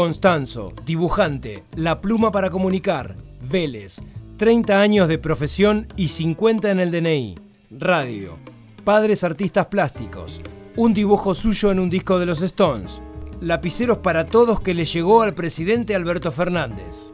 Constanzo, dibujante, la pluma para comunicar, Vélez, 30 años de profesión y 50 en el DNI, radio, padres artistas plásticos, un dibujo suyo en un disco de los Stones, lapiceros para todos que le llegó al presidente Alberto Fernández.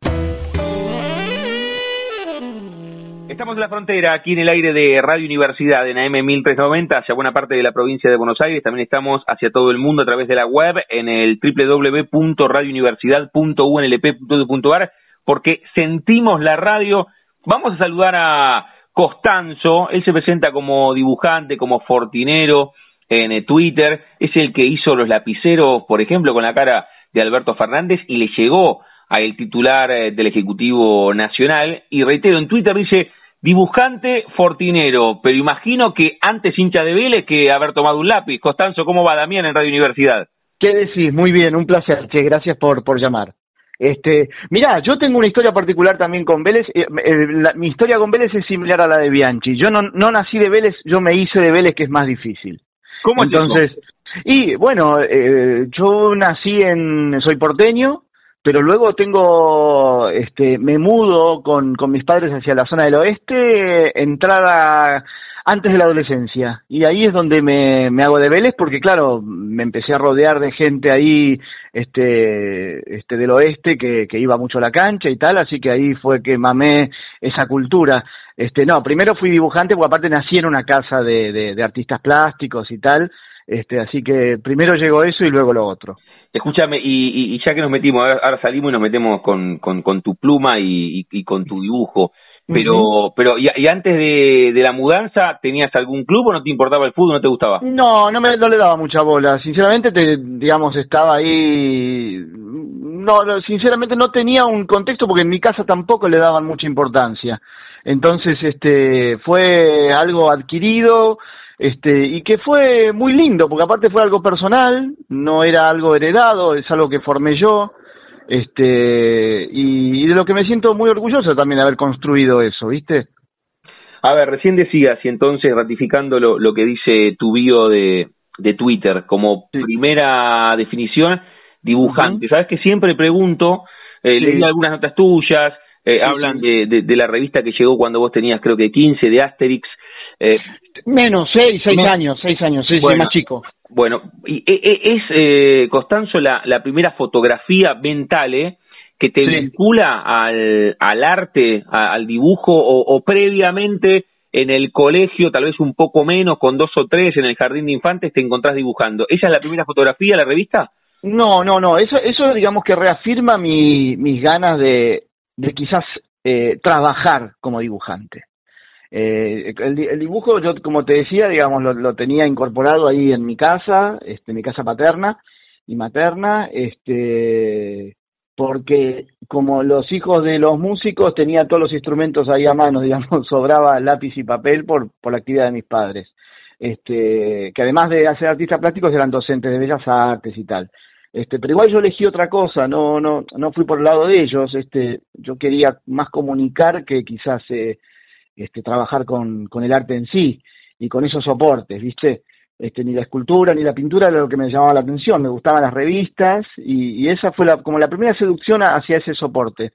Estamos en la frontera, aquí en el aire de Radio Universidad, en AM 1390, hacia buena parte de la provincia de Buenos Aires. También estamos hacia todo el mundo a través de la web, en el www.radiouniversidad.unlp.edu.ar, porque sentimos la radio. Vamos a saludar a Costanzo, él se presenta como dibujante, como fortinero en eh, Twitter, es el que hizo los lapiceros, por ejemplo, con la cara de Alberto Fernández y le llegó al titular eh, del Ejecutivo Nacional. Y reitero, en Twitter dice, Dibujante Fortinero, pero imagino que antes hincha de Vélez que haber tomado un lápiz. Costanzo, ¿cómo va Damián en Radio Universidad? ¿Qué decís? Muy bien, un placer, che, gracias por, por llamar. Este, mirá, yo tengo una historia particular también con Vélez. Eh, eh, mi historia con Vélez es similar a la de Bianchi. Yo no, no nací de Vélez, yo me hice de Vélez, que es más difícil. ¿Cómo Entonces, y bueno, eh, yo nací en, soy porteño, pero luego tengo, este, me mudo con, con mis padres hacia la zona del oeste, entrada antes de la adolescencia. Y ahí es donde me, me hago de Vélez, porque claro, me empecé a rodear de gente ahí, este, este del oeste, que, iba mucho a la cancha y tal, así que ahí fue que mamé esa cultura. Este, no, primero fui dibujante, porque aparte nací en una casa de, de, de artistas plásticos y tal, este, así que primero llegó eso y luego lo otro. Escúchame, y, y, ya que nos metimos, ahora, salimos y nos metemos con, con, con tu pluma y, y, con tu dibujo. Pero, pero y, antes de, de, la mudanza, ¿tenías algún club o no te importaba el fútbol, no te gustaba? No, no me no le daba mucha bola. Sinceramente, te, digamos, estaba ahí. No, sinceramente no tenía un contexto porque en mi casa tampoco le daban mucha importancia. Entonces, este, fue algo adquirido este, y que fue muy lindo, porque aparte fue algo personal, no era algo heredado, es algo que formé yo, este, y, de lo que me siento muy orgulloso también de haber construido eso, ¿viste? A ver, recién decías, y entonces ratificando lo, lo que dice tu bio de, de Twitter, como primera definición, dibujante. Sabes que siempre pregunto, eh, leí algunas notas tuyas, eh, hablan de, de, de, la revista que llegó cuando vos tenías creo que 15, de Asterix, eh, Menos, seis, seis años, seis años, seis, más chico. Bueno, y, e, e, es, eh, Constanzo, la, la primera fotografía mental, ¿eh? que te vincula al, al arte, al dibujo, o, o, previamente en el colegio, tal vez un poco menos, con dos o tres en el jardín de infantes, te encontrás dibujando. ¿Esa es la primera fotografía, la revista? No, no, no, eso, eso digamos que reafirma mi, mis ganas de, de quizás eh, trabajar como dibujante. Eh, el, el, dibujo, yo como te decía, digamos, lo, lo, tenía incorporado ahí en mi casa, este, mi casa paterna y materna, este, porque como los hijos de los músicos tenía todos los instrumentos ahí a mano, digamos, sobraba lápiz y papel por, por la actividad de mis padres. Este, que además de hacer artistas plásticos eran docentes de bellas artes y tal. Este, pero igual yo elegí otra cosa, no, no, no fui por el lado de ellos, este, yo quería más comunicar que quizás eh, este, trabajar con, el arte en sí y con esos soportes, ¿viste? Este, ni la escultura ni la pintura era lo que me llamaba la atención, me gustaban las revistas y, y esa fue la, como la primera seducción hacia ese soporte.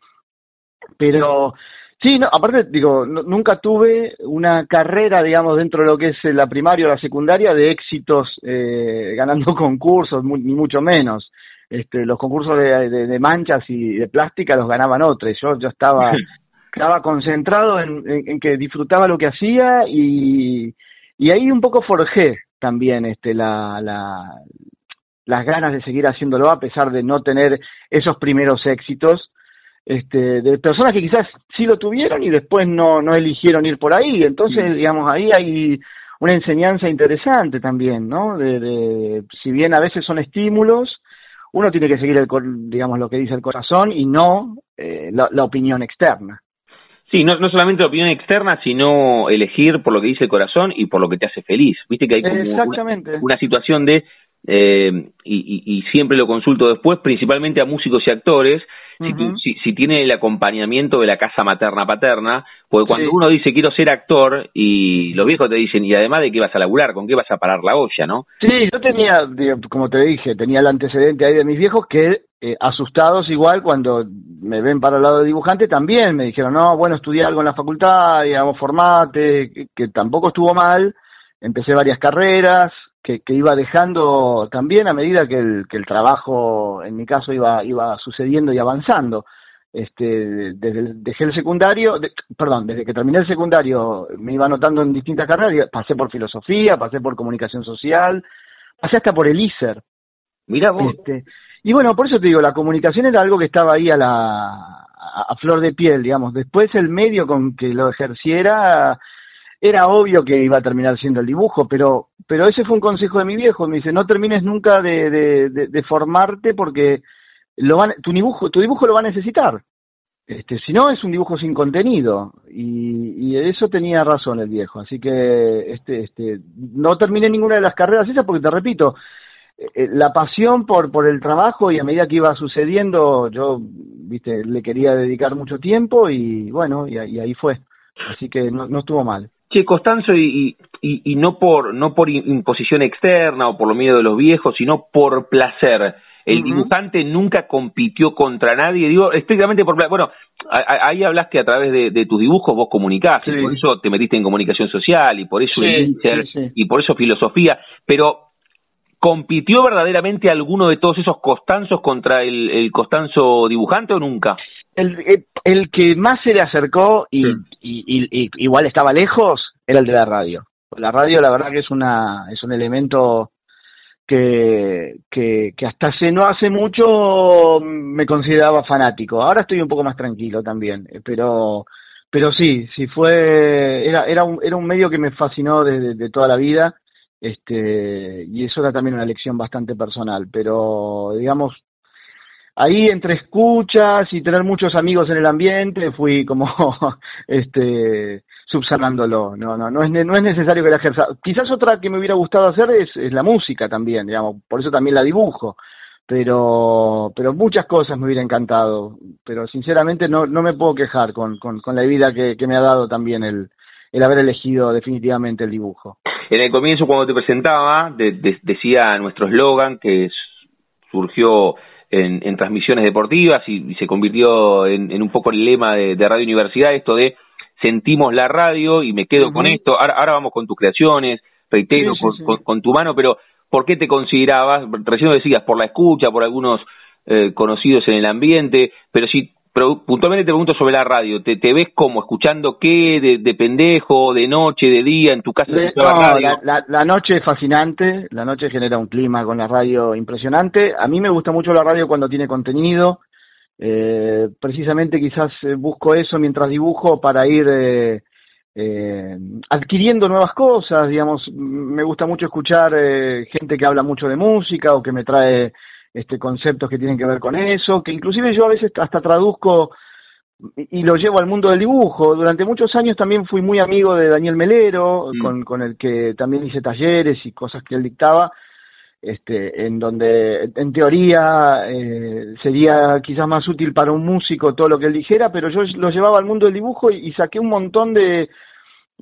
Pero sí, no, aparte digo, nunca tuve una carrera, digamos, dentro de lo que es la primaria o la secundaria de éxitos eh, ganando concursos, ni mucho menos. Este, los concursos de, de, de, manchas y de plástica los ganaban otros. Yo, yo estaba estaba concentrado en, en, que disfrutaba lo que hacía y, y ahí un poco forjé también este la, la, las ganas de seguir haciéndolo a pesar de no tener esos primeros éxitos este de personas que quizás sí lo tuvieron y después no no eligieron ir por ahí. Entonces digamos ahí hay una enseñanza interesante también no de, de si bien a veces son estímulos uno tiene que seguir el digamos lo que dice el corazón y no eh, la, opinión externa. Sí, no, no solamente la opinión externa, sino elegir por lo que dice el corazón y por lo que te hace feliz. Viste que hay como Exactamente. una situación de eh, y, siempre lo consulto después, principalmente a músicos y actores, si, si, tiene el acompañamiento de la casa materna-paterna, porque cuando uno dice quiero ser actor y los viejos te dicen, y además de qué vas a laburar, con qué vas a parar la olla, ¿no? Sí, yo tenía, como te dije, tenía el antecedente ahí de mis viejos que eh, asustados igual cuando me ven para el lado de dibujante también me dijeron, no, bueno, estudié algo en la facultad, digamos, formate, que tampoco estuvo mal, empecé varias carreras, que, iba dejando también a medida que el, que el trabajo, en mi caso, iba, iba sucediendo y avanzando. Este, desde dejé el secundario, perdón, desde que terminé el secundario me iba anotando en distintas carreras, pasé por filosofía, pasé por comunicación social, pasé hasta por el ISER. Mira vos. Este, y bueno, por eso te digo, la comunicación era algo que estaba ahí a la a flor de piel, digamos. Después el medio con que lo ejerciera era obvio que iba a terminar siendo el dibujo, pero, pero ese fue un consejo de mi viejo, me dice, no termines nunca de, de, formarte porque lo van, tu, dibujo, tu dibujo lo va a necesitar. Este, si no, es un dibujo sin contenido. Y, y eso tenía razón el viejo. Así que este, este, no terminé ninguna de las carreras esas porque, te repito, la pasión por, por el trabajo y a medida que iba sucediendo, yo, viste, le quería dedicar mucho tiempo y bueno, y, y ahí fue. Así que no, no estuvo mal. Che, Costanzo, y, y, y, no por no por imposición externa o por lo miedo de los viejos, sino por placer. El dibujante nunca compitió contra nadie, digo, estrictamente por placer. Bueno, ahí hablaste a través de, tus dibujos, vos comunicás, y por eso te metiste en comunicación social, y por eso y por eso filosofía, pero ¿compitió verdaderamente alguno de todos esos Costanzos contra el, el Costanzo dibujante o nunca? el, eh, el que más se le acercó y, y, igual estaba lejos era el de la radio. La radio, la verdad que es una es un elemento que, que, que hasta hace no hace mucho me consideraba fanático. Ahora estoy un poco más tranquilo también, eh, pero pero sí, sí fue era era un era un medio que me fascinó desde de toda la vida. Este, y eso era también una lección bastante personal, pero digamos ahí entre escuchas y tener muchos amigos en el ambiente fui como este subsanándolo no no no es no es necesario que la ejerza quizás otra que me hubiera gustado hacer es, la música también digamos por eso también la dibujo pero pero muchas cosas me hubiera encantado pero sinceramente no no me puedo quejar con con, con la vida que, que me ha dado también el el haber elegido definitivamente el dibujo. En el comienzo, cuando te presentaba, decía nuestro eslogan que surgió en, transmisiones deportivas y, se convirtió en, un poco el lema de, Radio Universidad, esto de sentimos la radio y me quedo con esto, ahora, vamos con tus creaciones, reitero, con, tu mano, pero ¿por qué te considerabas, recién lo decías, por la escucha, por algunos eh, conocidos en el ambiente, pero si pero puntualmente te pregunto sobre la radio, ¿te, te ves como escuchando qué, de, de, pendejo, de noche, de día, en tu casa? no, la, la, noche es fascinante, la noche genera un clima con la radio impresionante. A mí me gusta mucho la radio cuando tiene contenido, eh, precisamente quizás eh, busco eso mientras dibujo para ir eh, eh, adquiriendo nuevas cosas, digamos, me gusta mucho escuchar eh, gente que habla mucho de música o que me trae este, conceptos que tienen que ver con eso, que inclusive yo a veces hasta traduzco y lo llevo al mundo del dibujo. Durante muchos años también fui muy amigo de Daniel Melero, mm. con, con el que también hice talleres y cosas que él dictaba, este, en donde en teoría eh, sería quizás más útil para un músico todo lo que él dijera, pero yo lo llevaba al mundo del dibujo y saqué un montón de,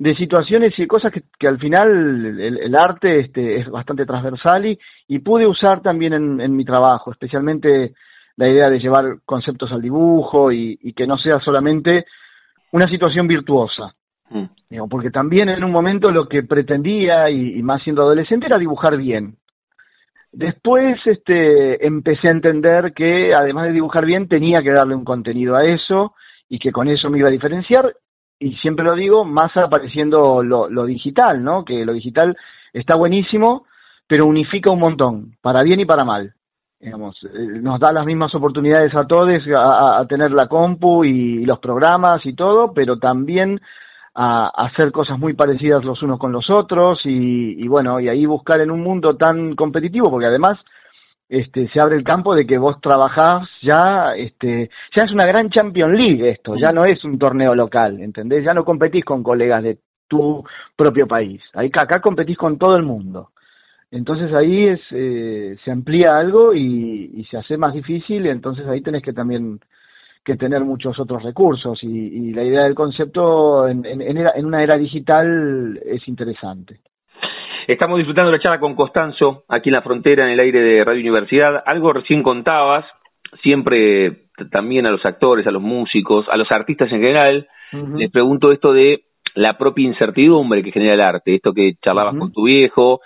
de situaciones y cosas que, que al final el, arte este, es bastante transversal y, y pude usar también en, en, mi trabajo, especialmente la idea de llevar conceptos al dibujo y, y que no sea solamente una situación virtuosa. Mm. porque también en un momento lo que pretendía, y, y, más siendo adolescente, era dibujar bien. Después este, empecé a entender que además de dibujar bien tenía que darle un contenido a eso y que con eso me iba a diferenciar y siempre lo digo, más apareciendo lo, lo digital, ¿no? Que lo digital está buenísimo, pero unifica un montón, para bien y para mal. Digamos, eh, nos da las mismas oportunidades a todos a, tener la compu y, los programas y todo, pero también a, hacer cosas muy parecidas los unos con los otros y, y, bueno, y ahí buscar en un mundo tan competitivo, porque además este, se abre el campo de que vos trabajás ya, este, ya es una gran Champions League esto, ya no es un torneo local, ¿entendés? Ya no competís con colegas de tu propio país, ahí, acá competís con todo el mundo. Entonces ahí es, eh, se amplía algo y, se hace más difícil, y entonces ahí tenés que también que tener muchos otros recursos y, la idea del concepto en, en una era digital es interesante. Estamos disfrutando la charla con Costanzo, aquí en la frontera, en el aire de Radio Universidad. Algo recién contabas, siempre también a los actores, a los músicos, a los artistas en general, les pregunto esto de la propia incertidumbre que genera el arte, esto que charlabas con tu viejo.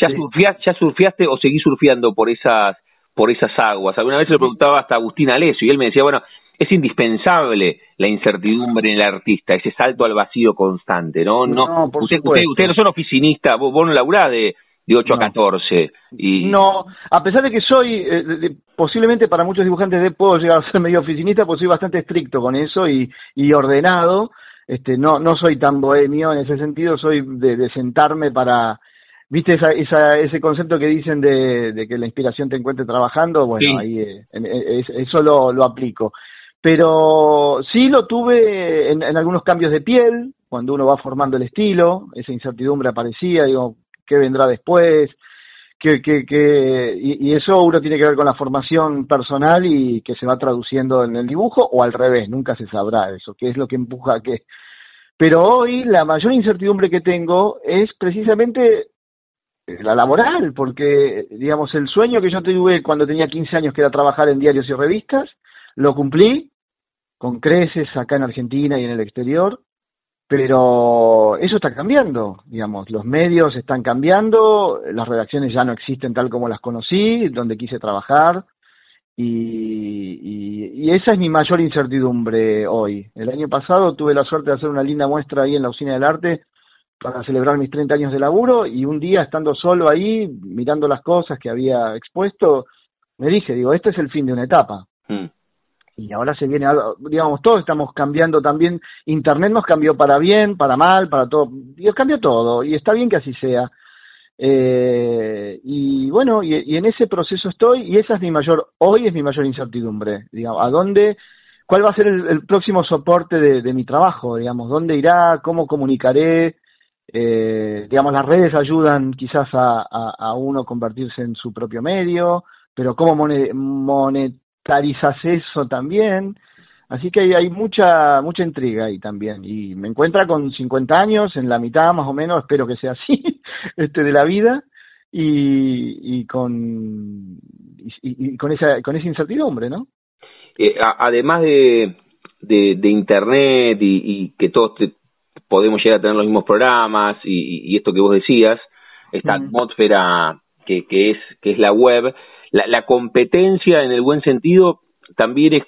¿Ya, surfiaste, ¿Ya surfeaste o seguís surfeando por esas, por esas aguas? Alguna vez se lo preguntaba hasta Agustín Alessio y él me decía, bueno, es indispensable la incertidumbre en el artista, ese salto al vacío constante, ¿no? No, por usted, usted, no son oficinistas, vos, no laburás de, de 8 a 14. Y... No, a pesar de que soy, eh, posiblemente para muchos dibujantes de puedo llegar a ser medio oficinista, pues soy bastante estricto con eso y, y ordenado. Este, no, no soy tan bohemio en ese sentido, soy de, de sentarme para, ¿Viste esa, esa, ese concepto que dicen de, de, que la inspiración te encuentre trabajando? Bueno, ahí eh, eso lo, lo aplico. Pero sí lo tuve en, algunos cambios de piel, cuando uno va formando el estilo, esa incertidumbre aparecía, digo, ¿qué vendrá después? Que, que, que, y, eso uno tiene que ver con la formación personal y que se va traduciendo en el dibujo o al revés, nunca se sabrá eso, qué es lo que empuja a qué. Pero hoy la mayor incertidumbre que tengo es precisamente la laboral, porque digamos el sueño que yo tuve cuando tenía 15 años que era trabajar en diarios y revistas, lo cumplí con creces acá en Argentina y en el exterior, pero eso está cambiando, digamos, los medios están cambiando, las redacciones ya no existen tal como las conocí, donde quise trabajar, y, y, esa es mi mayor incertidumbre hoy. El año pasado tuve la suerte de hacer una linda muestra ahí en la Usina del Arte para celebrar mis 30 años de laburo, y un día estando solo ahí, mirando las cosas que había expuesto, me dije, digo, este es el fin de una etapa. Mm y ahora se viene digamos, todos estamos cambiando también, Internet nos cambió para bien, para mal, para todo, Dios cambió todo, y está bien que así sea. Eh, y bueno, y, en ese proceso estoy, y esa es mi mayor, hoy es mi mayor incertidumbre, digamos, a dónde, cuál va a ser el, próximo soporte de, mi trabajo, digamos, dónde irá, cómo comunicaré, eh, digamos, las redes ayudan quizás a, a, a, uno convertirse en su propio medio, pero cómo monet tarizas eso también. Así que hay, hay, mucha mucha intriga ahí también. Y me encuentra con 50 años, en la mitad más o menos, espero que sea así, este de la vida, y, y con y, con esa con esa incertidumbre, ¿no? Eh, además de, de, internet y, que todos podemos llegar a tener los mismos programas y, esto que vos decías, esta atmósfera que, que es que es la web, la, la competencia en el buen sentido también es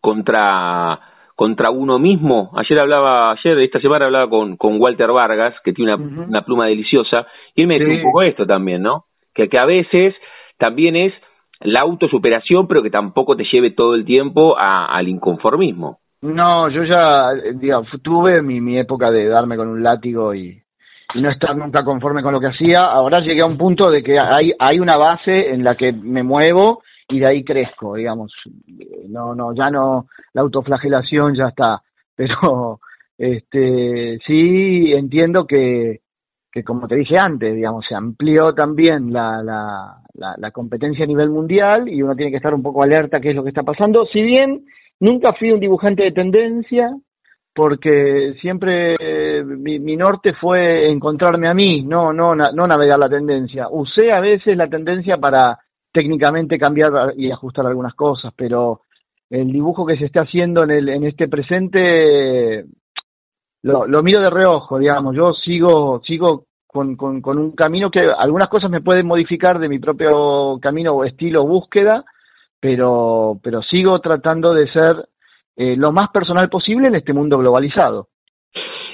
contra contra uno mismo. Ayer hablaba, ayer, esta semana hablaba con, con Walter Vargas, que tiene una, una pluma deliciosa, y él me dijo un poco esto también, ¿no? Que, que a veces también es la autosuperación, pero que tampoco te lleve todo el tiempo a, al inconformismo. No, yo ya, digamos, tuve mi, mi época de darme con un látigo y no estar nunca conforme con lo que hacía. Ahora llegué a un punto de que hay, hay una base en la que me muevo y de ahí crezco, digamos. No, no, ya no, la autoflagelación ya está. Pero este sí entiendo que, que como te dije antes, digamos, se amplió también la, la, la, la competencia a nivel mundial y uno tiene que estar un poco alerta a qué es lo que está pasando. Si bien nunca fui un dibujante de tendencia, porque siempre eh, mi, norte fue encontrarme a mí, no, no, no navegar la tendencia. Usé a veces la tendencia para técnicamente cambiar y ajustar algunas cosas, pero el dibujo que se está haciendo en, el, en este presente lo, lo miro de reojo, digamos. Yo sigo, sigo con, con, con un camino que algunas cosas me pueden modificar de mi propio camino o estilo búsqueda, pero, pero sigo tratando de ser eh, lo más personal posible en este mundo globalizado.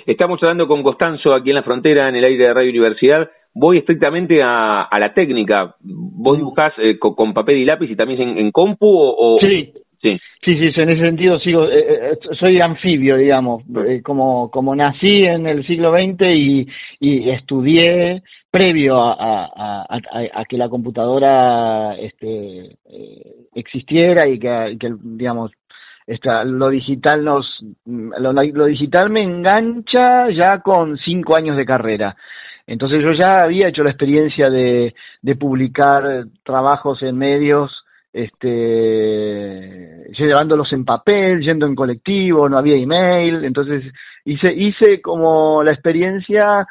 Estamos hablando con Costanzo aquí en la frontera, en el aire de Radio Universidad. Voy estrictamente a, la técnica. ¿Vos dibujás eh, con, papel y lápiz y también en, compu o, Sí. sí. Sí, sí, en ese sentido sigo, eh, eh, soy anfibio, digamos, eh, como, como nací en el siglo XX y, y estudié previo a, a, que la computadora este, existiera y que, que digamos, lo digital nos, lo, lo digital me engancha ya con cinco años de carrera. Entonces yo ya había hecho la experiencia de, de publicar trabajos en medios este, llevándolos en papel, yendo en colectivo, no había email, entonces hice, hice como la experiencia,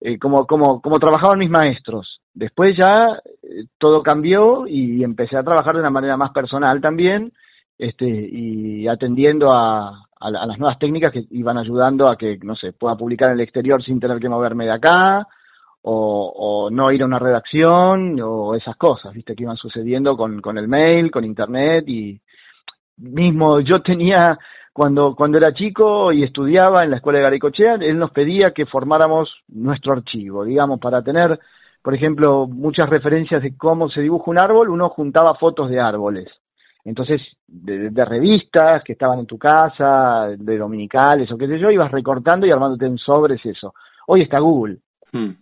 eh, como, como, como trabajaban mis maestros. Después ya eh, todo cambió y empecé a trabajar de una manera más personal también, este, y atendiendo a, a, las nuevas técnicas que iban ayudando a que, no sé, pueda publicar en el exterior sin tener que moverme de acá, o, no ir a una redacción o esas cosas, viste, que iban sucediendo con, con el mail, con internet y mismo yo tenía cuando cuando era chico y estudiaba en la escuela de Garicochea, él nos pedía que formáramos nuestro archivo, digamos, para tener, por ejemplo, muchas referencias de cómo se dibuja un árbol, uno juntaba fotos de árboles. Entonces, de, de, revistas que estaban en tu casa, de dominicales o qué sé yo, ibas recortando y armándote en sobres eso. Hoy está Google. Hmm.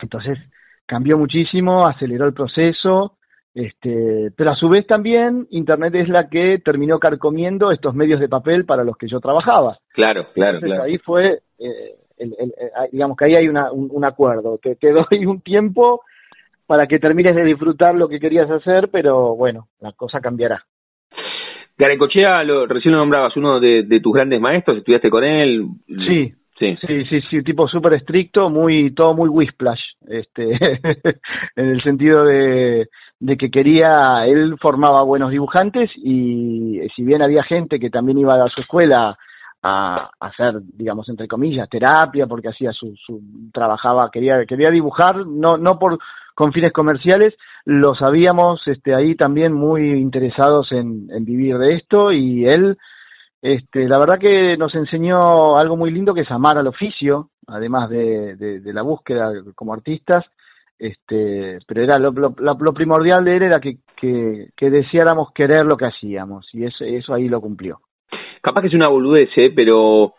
Entonces cambió muchísimo, aceleró el proceso, este, pero a su vez también Internet es la que terminó carcomiendo estos medios de papel para los que yo trabajaba. Claro, claro, Entonces, Ahí fue, eh, el, el, eh, digamos que ahí hay una, un, acuerdo, te, te doy un tiempo para que termines de disfrutar lo que querías hacer, pero bueno, la cosa cambiará. Garecochea, lo, recién lo nombrabas, uno de, de, tus grandes maestros, estudiaste con él. Sí, Sí, sí, sí, sí tipo súper estricto, muy, todo muy whisplash, este, en el sentido de, de que quería, él formaba buenos dibujantes y si bien había gente que también iba a su escuela a, hacer, digamos, entre comillas, terapia, porque hacía su, su trabajaba, quería, quería dibujar, no, no por, con fines comerciales, lo sabíamos, este, ahí también muy interesados en, vivir de esto y él, este, la verdad que nos enseñó algo muy lindo que es amar al oficio, además de, de, la búsqueda como artistas, este, pero era lo, lo, primordial de él era que, deseáramos querer lo que hacíamos y eso, eso ahí lo cumplió. Capaz que es una boludez, ¿eh? pero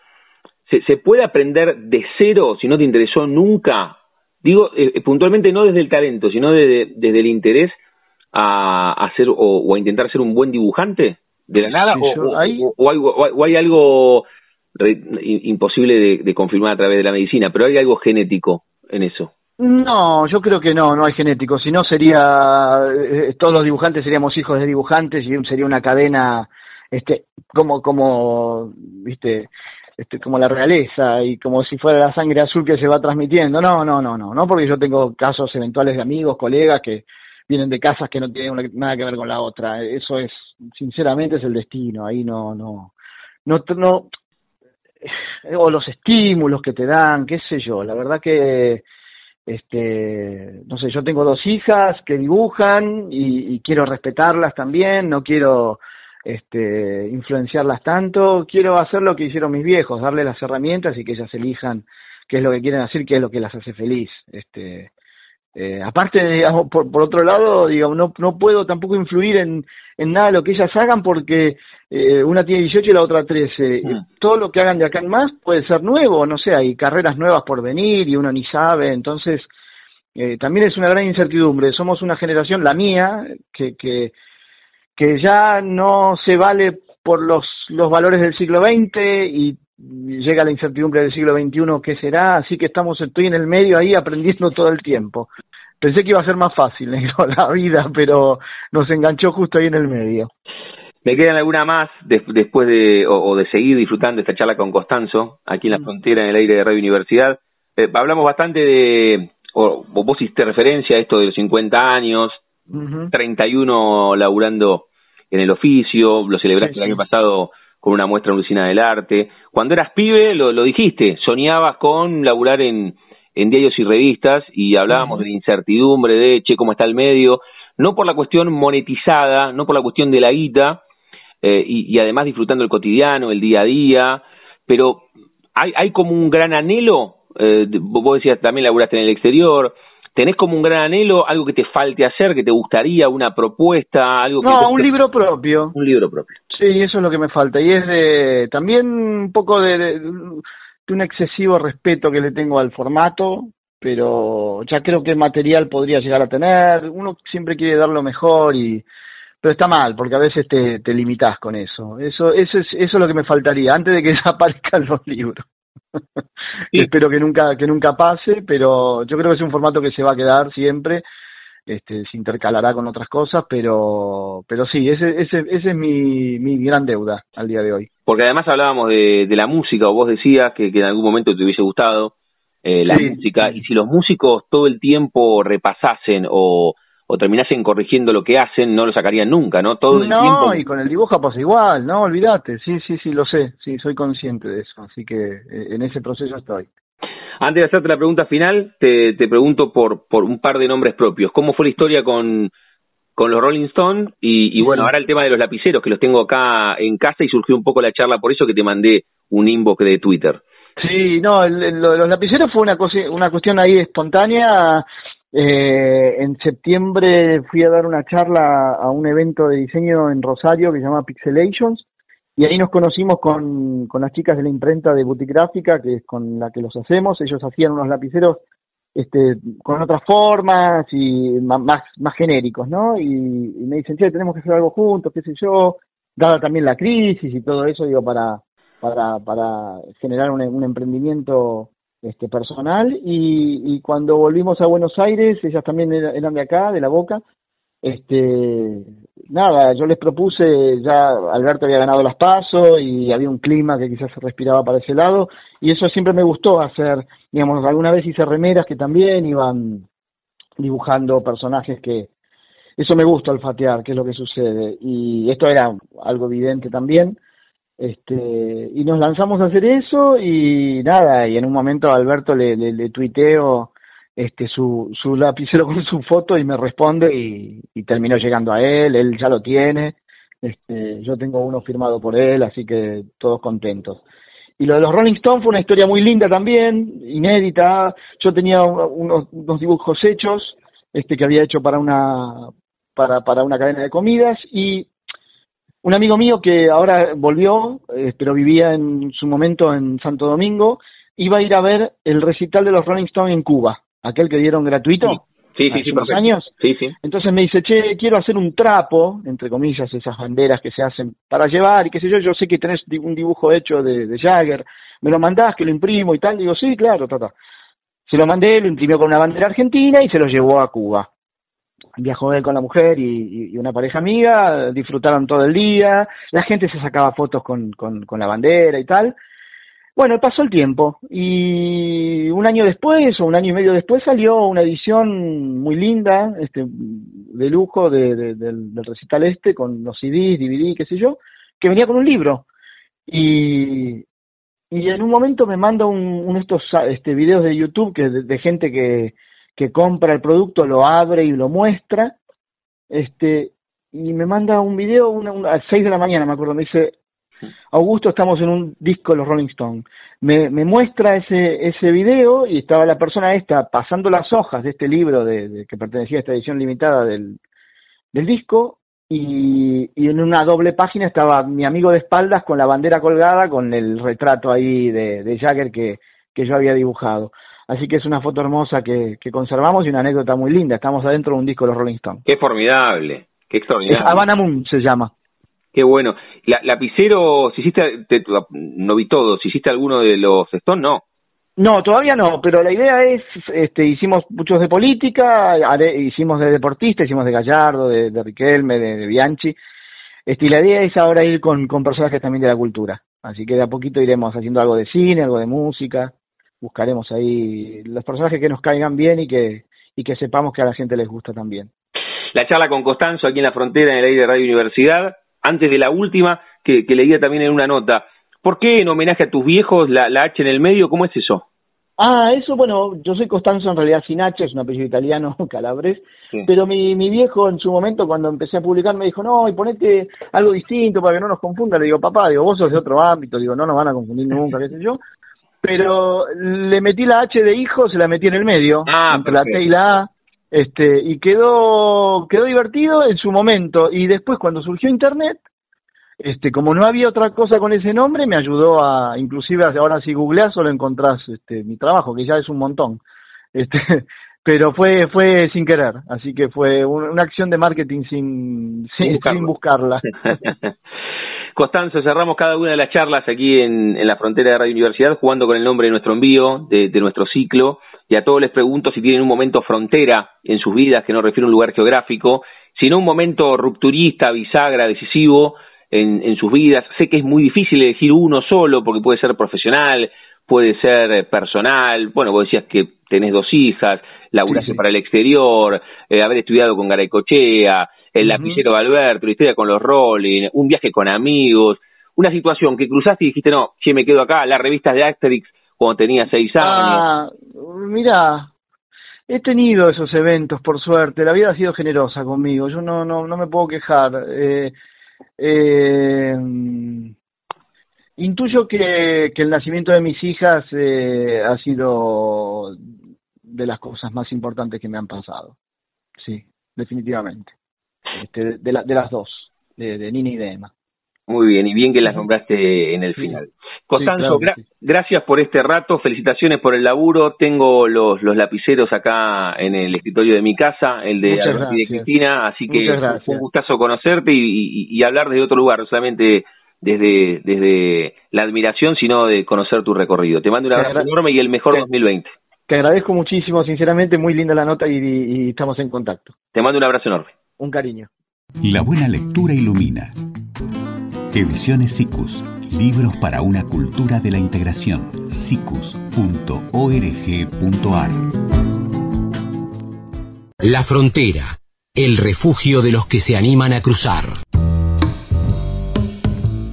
¿se, ¿se puede aprender de cero si no te interesó nunca? Digo, eh, puntualmente no desde el talento, sino desde, desde el interés a, hacer o, o a intentar ser un buen dibujante de la nada o, hay... O, hay, algo imposible de, confirmar a través de la medicina, pero hay algo genético en eso. No, yo creo que no, no hay genético. Si no sería, eh, todos los dibujantes seríamos hijos de dibujantes y sería una cadena, este, como, como, viste, este, como la realeza y como si fuera la sangre azul que se va transmitiendo. No, no, no, no, no, porque yo tengo casos eventuales de amigos, colegas que vienen de casas que no tienen nada que ver con la otra. Eso es, sinceramente, es el destino. Ahí no, no, no, no, o los estímulos que te dan, qué sé yo. La verdad que, este, no sé, yo tengo dos hijas que dibujan y quiero respetarlas también. No quiero, este, influenciarlas tanto. Quiero hacer lo que hicieron mis viejos, darles las herramientas y que ellas elijan qué es lo que quieren hacer, qué es lo que las hace feliz. Este, eh, aparte, digamos, por, por otro lado, digamos, no, no puedo tampoco influir en, en nada de lo que ellas hagan porque eh, una tiene 18 y la otra 13. Mm. Todo lo que hagan de acá en más puede ser nuevo, no sé, hay carreras nuevas por venir y uno ni sabe, entonces eh, también es una gran incertidumbre. Somos una generación, la mía, que, que, que ya no se vale por los, los valores del siglo XX y llega la incertidumbre del siglo XXI, ¿qué será? Así que estamos, estoy en el medio ahí aprendiendo todo el tiempo. Pensé que iba a ser más fácil, la vida, pero nos enganchó justo ahí en el medio. Me quedan alguna más después de, o, de seguir disfrutando esta charla con Constanzo, aquí en la mm. frontera, en el aire de Radio Universidad. Eh, hablamos bastante de, o, vos hiciste referencia a esto de los 50 años, 31 laburando en el oficio, lo celebraste el año pasado con una muestra en Lucina del Arte. Cuando eras pibe, lo, lo dijiste, soñabas con laburar en, en diarios y revistas y hablábamos de incertidumbre de, che, cómo está el medio, no por la cuestión monetizada, no por la cuestión de la guita, eh, y, y, además disfrutando el cotidiano, el día a día, pero hay, hay como un gran anhelo, eh, vos decías también laburaste en el exterior, ¿Tenés como un gran anhelo, algo que te falte hacer, que te gustaría, una propuesta, algo No, un libro propio. Un libro propio. Sí, eso es lo que me falta. Y es de también un poco de, de, de un excesivo respeto que le tengo al formato, pero ya creo que el material podría llegar a tener. Uno siempre quiere dar lo mejor y pero está mal porque a veces te, te limitas con eso. Eso eso es eso es lo que me faltaría antes de que desaparezcan los libros. Espero que nunca que nunca pase, pero yo creo que es un formato que se va a quedar siempre. Este, se intercalará con otras cosas, pero pero sí, ese ese ese es mi mi gran deuda al día de hoy. Porque además hablábamos de, de la música, o vos decías que, que en algún momento te hubiese gustado eh, la Sí. música, y si los músicos todo el tiempo repasasen o, o terminasen corrigiendo lo que hacen, no lo sacarían nunca, ¿no? Todo el no, tiempo. y con el dibujo pasa igual, no, olvídate, sí, sí, sí, lo sé, sí, soy consciente de eso, así que eh, en ese proceso estoy. Antes de hacerte la pregunta final, te, te pregunto por, por un par de nombres propios. ¿Cómo fue la historia con, con los Rolling Stones? Y, y bueno, ahora el tema de los lapiceros, que los tengo acá en casa y surgió un poco la charla, por eso que te mandé un inbox de Twitter. Sí, no, el- el- los lapiceros fue una, cosa, una cuestión ahí espontánea. Eh, en septiembre fui a dar una charla a un evento de diseño en Rosario que se llama Pixelations y ahí nos conocimos con, con las chicas de la imprenta de Boutique Gráfica, que es con la que los hacemos. Ellos hacían unos lapiceros este, con otras formas y más, más genéricos, ¿no? Y, y me dicen, che, tenemos que hacer algo juntos, qué sé yo, dada también la crisis y todo eso, digo, para, para, para generar un, un emprendimiento este, personal. Y, cuando volvimos a Buenos Aires, ellas también era- eran de acá, de La Boca, este, nada, yo les propuse, ya Alberto había ganado las pasos y había un clima que quizás se respiraba para ese lado, y eso siempre me gustó hacer, digamos, alguna vez hice remeras que también iban dibujando personajes que, eso me gusta olfatear, qué es lo que sucede, y esto era algo evidente también, este, y nos lanzamos a hacer eso y nada, y en un momento Alberto le, le, le tuiteo este su, su lapicero con su foto y me responde y, y terminó llegando a él, él ya lo tiene, este, yo tengo uno firmado por él, así que todos contentos. Y lo de los Rolling Stones fue una historia muy linda también, inédita. Yo tenía unos, unos dibujos hechos, este que había hecho para una para, para una cadena de comidas y un amigo mío que ahora volvió, eh, pero vivía en su momento en Santo Domingo, iba a ir a ver el recital de los Rolling Stones en Cuba, aquel que dieron gratuito. Sí, sí, hace sí, unos años. Sí, sí. Entonces me dice, che, quiero hacer un trapo, entre comillas, esas banderas que se hacen para llevar y qué sé yo, yo sé que tenés un dibujo hecho de, de Jagger, me lo mandás, que lo imprimo y tal, digo, sí, claro, tata. Se lo mandé, lo imprimió con una bandera argentina y se lo llevó a Cuba. Viajó él con la mujer y, una pareja amiga, disfrutaron todo el día, la gente se sacaba fotos con, con, la bandera y tal. Bueno, pasó el tiempo y un año después o un año y medio después salió una edición muy linda, este, de lujo de, de- del, del recital este, con los CDs, DVD, qué sé yo, que venía con un libro. Y, y en un momento me manda un, de estos este, videos de YouTube que de gente que, que compra el producto, lo abre y lo muestra, este, y me manda un video una, a las 6 de la mañana, me acuerdo, me dice, Augusto, estamos en un disco de los Rolling Stones. Me, me muestra ese, ese video y estaba la persona esta pasando las hojas de este libro de, de- que pertenecía a esta edición limitada del, del disco y, y en una doble página estaba mi amigo de espaldas con la bandera colgada con el retrato ahí de, de Jagger que, que yo había dibujado. Así que es una foto hermosa que, que conservamos y una anécdota muy linda. Estamos adentro de un disco de los Rolling Stones. Qué formidable, qué Es extraordinario. Havana Moon se llama. Qué bueno. La, lapicero, si hiciste, te- no vi todo, si hiciste alguno de los Stones, no. No, todavía no, pero la idea es, este, hicimos muchos de política, hicimos de deportista, hicimos de Gallardo, de, de Riquelme, de, de Bianchi, este, y la idea es ahora ir con, con personajes también de la cultura, así que de a poquito iremos haciendo algo de cine, algo de música, buscaremos ahí los personajes que nos caigan bien y que, y que sepamos que a la gente les gusta también. La charla con Costanzo aquí en la frontera, en el aire de Radio Universidad, antes de la última, que, que leía también en una nota. ¿Por qué en homenaje a tus viejos la, la H en el medio? ¿Cómo es eso? Ah, eso, bueno, yo soy Costanzo en realidad sin H, es un apellido italiano, calabres, Sí. pero mi, mi viejo en su momento cuando empecé a publicar me dijo, no, y ponete algo distinto para que no nos confunda. Le digo, papá, digo, vos sos de otro ámbito, digo, no nos van a confundir nunca, qué sé yo. Pero le metí la H de hijo, se la metí en el medio, Ah, entre la. T y la A, este, y quedó, quedó divertido en su momento. Y después cuando surgió internet, este, como no había otra cosa con ese nombre, me ayudó a, inclusive ahora si googleas solo encontrás este, mi trabajo, que ya es un montón. Este, pero fue fue sin querer, así que fue una acción de marketing sin, sin, buscarla. Constanzo, cerramos cada una de las charlas aquí en, en, la frontera de Radio Universidad jugando con el nombre de nuestro envío, de, de, nuestro ciclo, y a todos les pregunto si tienen un momento frontera en sus vidas, que no refiere a un lugar geográfico, sino un momento rupturista, bisagra, decisivo, en, sus vidas. Sé que es muy difícil elegir uno solo porque puede ser profesional, puede ser eh, personal. Bueno, vos decías que tenés dos hijas, laburaste para el exterior, eh, haber estudiado con Garay Cochea, el lapicero de Alberto, la historia con los Rolling, un viaje con amigos, una situación que cruzaste y dijiste, no, che, me quedo acá, las revistas de Asterix cuando tenía seis años. Ah, mira, he tenido esos eventos, por suerte, la vida ha sido generosa conmigo, yo no, no, no me puedo quejar. Eh, eh, intuyo que, que, el nacimiento de mis hijas eh, ha sido de las cosas más importantes que me han pasado. Sí, definitivamente. Este, de, de las dos, de, de Nina y de Emma. Muy bien, y bien que las nombraste en el final. Costanzo, gracias por este rato, felicitaciones por el laburo. Tengo los, los lapiceros acá en el escritorio de mi casa, el de, de Cristina, así que fue un gustazo conocerte y, y, hablar desde otro lugar, no solamente desde, desde la admiración, sino de conocer tu recorrido. Te mando un abrazo enorme y el mejor 2020. Te agradezco muchísimo, sinceramente, muy linda la nota y, y estamos en contacto. Te mando un abrazo enorme. Un cariño. La buena lectura ilumina. Ediciones SICUS. Libros para una cultura de la integración. sicus.org.ar. La frontera. El refugio de los que se animan a cruzar.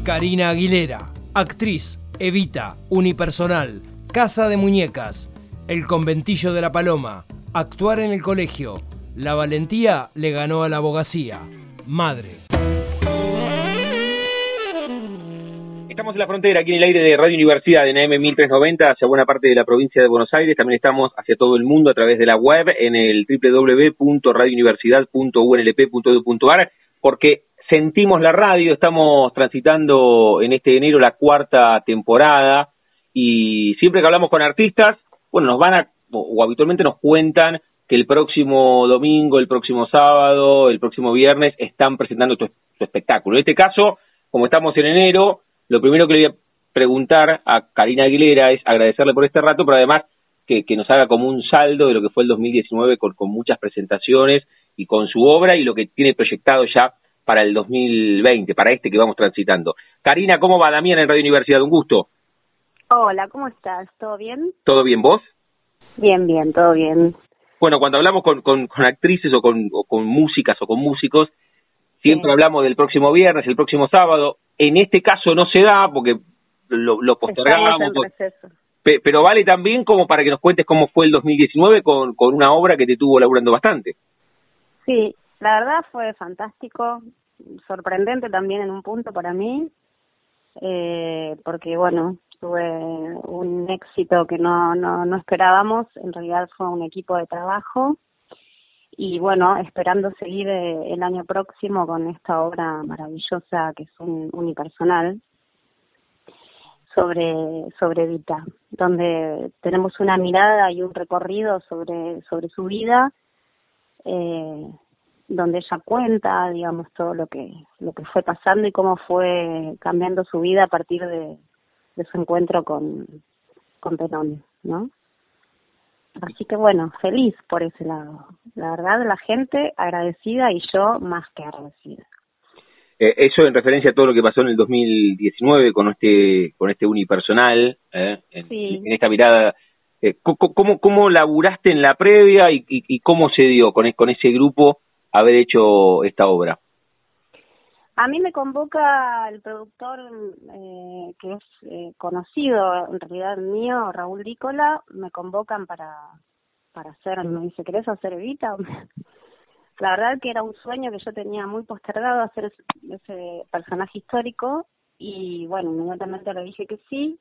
Karina Aguilera, actriz, Evita, unipersonal, Casa de Muñecas, El conventillo de la Paloma, actuar en el colegio. La valentía le ganó a la abogacía. Madre. Estamos en la frontera, aquí en el aire de Radio Universidad, en AM 1390, hacia buena parte de la provincia de Buenos Aires. También estamos hacia todo el mundo a través de la web en el www.radiouniversidad.unlp.edu.ar, porque sentimos la radio, estamos transitando en este enero la cuarta temporada y siempre que hablamos con artistas, bueno, nos van a, o, habitualmente nos cuentan que el próximo domingo, el próximo sábado, el próximo viernes están presentando su espectáculo. En este caso, como estamos en enero, lo primero que le voy a preguntar a Karina Aguilera es agradecerle por este rato, pero además que, nos haga como un saldo de lo que fue el 2019 con, con muchas presentaciones y con su obra y lo que tiene proyectado ya para el 2020, para este que vamos transitando. Karina, ¿cómo va Damián en Radio Universidad? Un gusto. Hola, ¿cómo estás? ¿Todo bien? ¿Todo bien vos? Bien, bien, todo bien. Bueno, cuando hablamos con, con, actrices o con, o con músicas o con músicos, siempre hablamos del próximo viernes, el próximo sábado. En este caso no se da porque lo, lo postergamos. Pero vale también como para que nos cuentes cómo fue el 2019 con, con una obra que te tuvo laburando bastante. Sí, la verdad fue fantástico, sorprendente también en un punto para mí, eh, porque bueno, tuve un éxito que no, no, no esperábamos, en realidad fue un equipo de trabajo. Y bueno, esperando seguir eh, el año próximo con esta obra maravillosa que es un unipersonal sobre sobre Vita, donde tenemos una mirada y un recorrido sobre sobre su vida, eh, donde ella cuenta, digamos, todo lo que lo que fue pasando y cómo fue cambiando su vida a partir de, de su encuentro con con Perón, ¿no? Así que bueno, feliz por ese lado. La verdad, la gente agradecida y yo más que agradecida. Eh, eso en referencia a todo lo que pasó en el 2019 con este con este unipersonal, eh, en, esta mirada. Eh, ¿cómo, ¿Cómo laburaste en la previa y, y, cómo se dio con, con ese grupo haber hecho esta obra? A mí me convoca el productor eh, que es eh, conocido, en realidad mío, Raúl Dícola, me convocan para, para hacer, me dice, ¿querés hacer Evita? La verdad que era un sueño que yo tenía muy postergado hacer ese, personaje histórico y bueno, inmediatamente le dije que sí.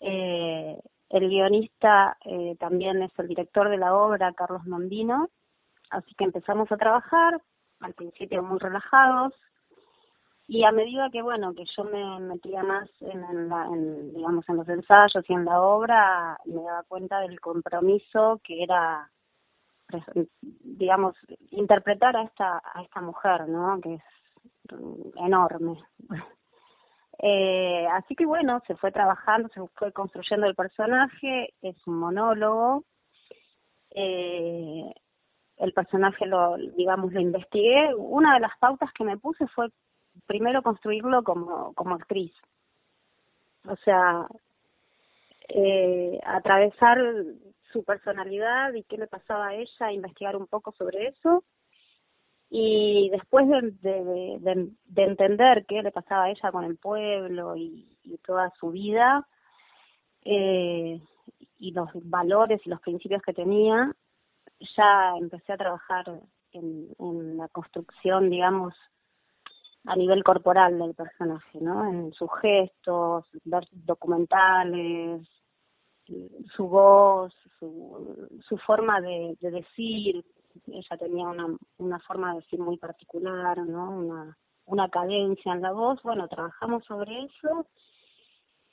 Eh, el guionista eh, también es el director de la obra, Carlos Mondino, así que empezamos a trabajar, al principio muy relajados, y a medida que bueno que yo me metía más en, la, en, digamos en los ensayos y en la obra me daba cuenta del compromiso que era digamos interpretar a esta a esta mujer no que es enorme. Eh, así que bueno se fue trabajando se fue construyendo el personaje es un monólogo. Eh, el personaje lo digamos lo investigué. Una de las pautas que me puse fue primero construirlo como, como actriz. O sea, eh, atravesar su personalidad y qué le pasaba a ella, investigar un poco sobre eso. Y después de, de, entender qué le pasaba a ella con el pueblo y, toda su vida, eh, y los valores y los principios que tenía, ya empecé a trabajar en, en la construcción, digamos, a nivel corporal del personaje, ¿no? En sus gestos, ver documentales, su voz, su, su forma de, de decir. Ella tenía una, una forma de decir muy particular, ¿no? Una, una cadencia en la voz. Bueno, trabajamos sobre eso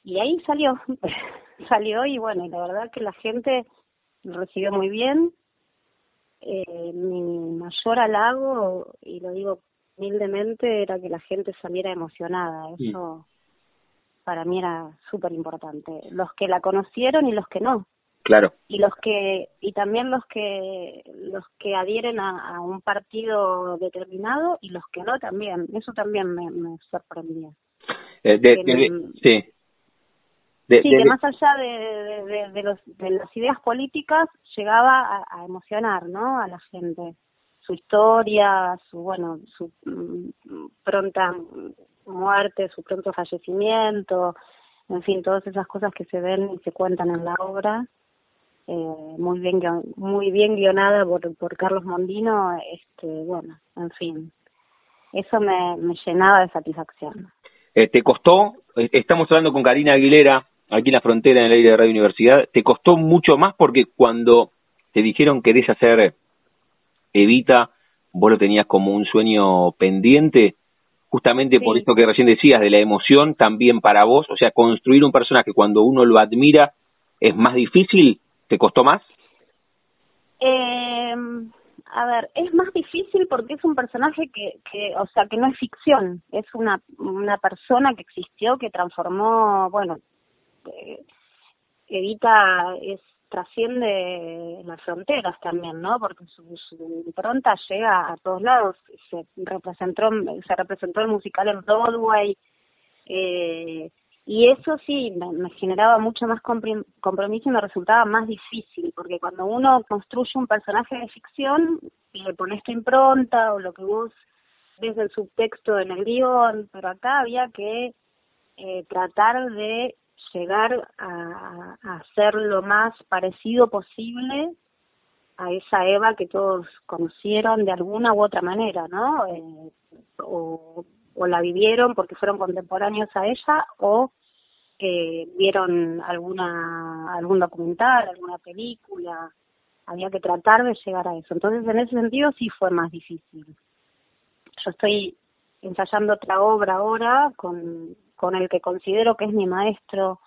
y ahí salió, salió y bueno, y la verdad que la gente lo recibió muy bien. Eh, mi mayor halago, y lo digo humildemente era que la gente saliera emocionada. Eso para mí era súper importante. Los que la conocieron y los que no. Claro. Y los que y también los que los que adhieren a, un partido determinado y los que no también. Eso también me, me sorprendía. Eh, sí. sí, que más allá de, de, los, de las ideas políticas llegaba a emocionar, ¿no? A la gente su historia, su bueno, su mm, pronta muerte, su pronto fallecimiento, en fin, todas esas cosas que se ven y se cuentan en la obra, eh, muy bien muy bien guionada por, por Carlos Mondino, este, bueno, en fin, eso me, me llenaba de satisfacción. Eh, ¿Te costó? Eh, estamos hablando con Karina Aguilera, aquí en la frontera, en el aire de Radio Universidad. ¿Te costó mucho más porque cuando te dijeron que querés hacer Evita, vos lo tenías como un sueño pendiente, justamente por esto que recién decías, de la emoción también para vos, o sea, construir un personaje cuando uno lo admira es más difícil, ¿te costó más? Eh, a ver, es más difícil porque es un personaje que, que, o sea, que no es ficción, es una, una persona que existió, que transformó, bueno, eh, Evita es trasciende las fronteras también, ¿no? Porque su, su impronta llega a todos lados. Se representó, se representó el musical en Broadway, eh, y eso sí me, generaba mucho más compromiso y me resultaba más difícil, porque cuando uno construye un personaje de ficción, le pones tu impronta o lo que vos ves el subtexto en el guion, pero acá había que eh, tratar de llegar a, a ser lo más parecido posible a esa Eva que todos conocieron de alguna u otra manera, ¿no? Eh, o, o, la vivieron porque fueron contemporáneos a ella o que vieron alguna algún documental, alguna película. Había que tratar de llegar a eso. Entonces, en ese sentido sí fue más difícil. Yo estoy ensayando otra obra ahora con con el que considero que es mi maestro,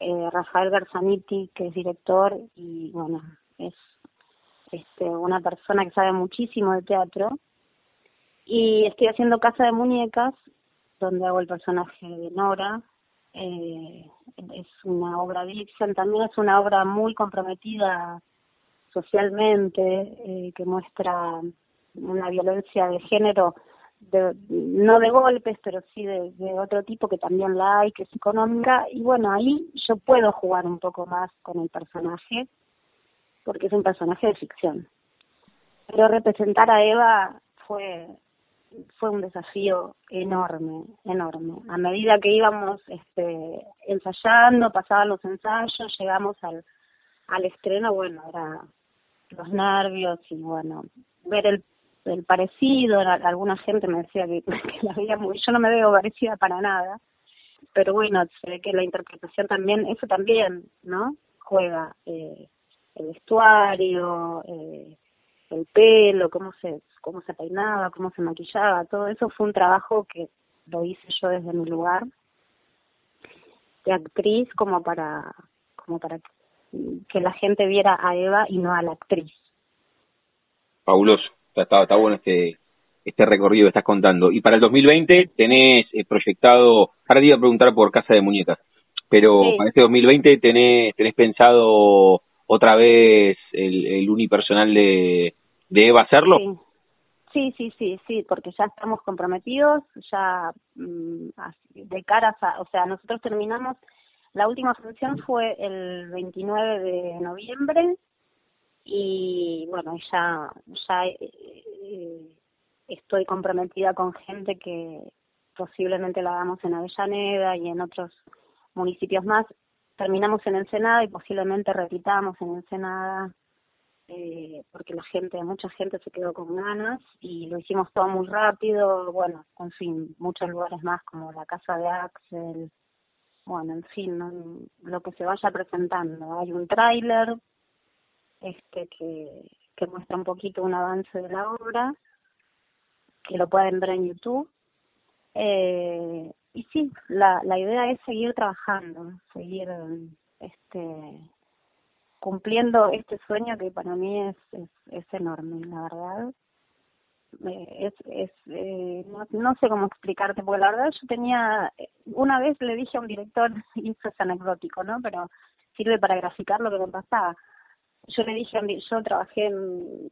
eh, Rafael Garzaniti, que es director y bueno, es este, una persona que sabe muchísimo de teatro. Y estoy haciendo Casa de Muñecas, donde hago el personaje de Nora. Eh, es una obra Dixon, también es una obra muy comprometida socialmente, eh, que muestra una violencia de género de, no de golpes, pero sí de, otro tipo que también la hay, que es económica, y bueno, ahí yo puedo jugar un poco más con el personaje, porque es un personaje de ficción. Pero representar a Eva fue fue un desafío enorme, enorme. A medida que íbamos este, ensayando, pasaban los ensayos, llegamos al, al estreno, bueno, era los nervios y bueno, ver el el parecido, alguna gente me decía que, la veía muy, yo no me veo parecida para nada, pero bueno, se ve que la interpretación también, eso también, ¿no? Juega eh, el vestuario, eh, el pelo, cómo se, cómo se peinaba, cómo se maquillaba, todo eso fue un trabajo que lo hice yo desde mi lugar de actriz como para como para que la gente viera a Eva y no a la actriz. Está, está, bueno este este recorrido que estás contando. Y para el 2020 tenés eh, proyectado, ahora te iba a preguntar por Casa de Muñecas, pero para este 2020 tenés, tenés pensado otra vez el, el unipersonal de, de Eva hacerlo. Sí. sí, sí, sí, porque ya estamos comprometidos, ya mm, de cara a, o sea, nosotros terminamos la última función fue el 29 de noviembre y bueno, ya, ya eh, estoy comprometida con gente que posiblemente la hagamos en Avellaneda y en otros municipios más. Terminamos en Ensenada y posiblemente repitamos en Ensenada eh, porque la gente, mucha gente se quedó con ganas y lo hicimos todo muy rápido. Bueno, en fin, muchos lugares más como la casa de Axel, bueno, en fin, lo que se vaya presentando. Hay un tráiler este que, que muestra un poquito un avance de la obra, que lo pueden ver en YouTube. Eh, y sí, la, la idea es seguir trabajando, seguir este cumpliendo este sueño que para mí es, es, enorme, la verdad. Eh, es, es eh, no, sé cómo explicarte, porque la verdad yo tenía, una vez le dije a un director, y esto es anecdótico, ¿no? Pero sirve para graficar lo que me pasaba. Yo le dije, yo trabajé en,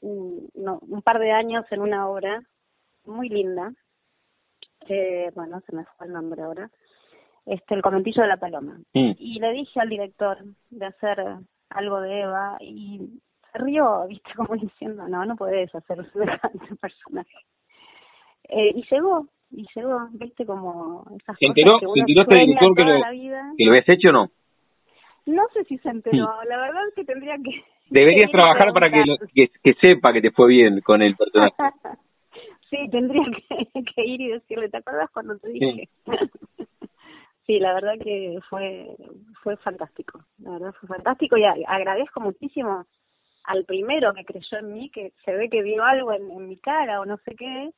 un, un par de años en una obra muy linda, eh, bueno, se me fue el nombre ahora, este, El Comentillo de la Paloma. Mm. Y le dije al director de hacer algo de Eva y se rió, viste, como diciendo, no, no puedes hacer semejante personaje. Eh, y llegó, y llegó, viste, como esas ¿Se enteró, que ¿se enteró este director que lo, que lo habías hecho o no? No sé si se enteró, la verdad es que tendría que... Deberías trabajar para que, que, que sepa que te fue bien con el personaje. sí, tendría que, que, ir y decirle, ¿te acuerdas cuando te dije? Sí. la verdad que fue fue fantástico, la verdad fue fantástico y agradezco muchísimo al primero que creyó en mí, que se ve que vio algo en, en mi cara o no sé qué,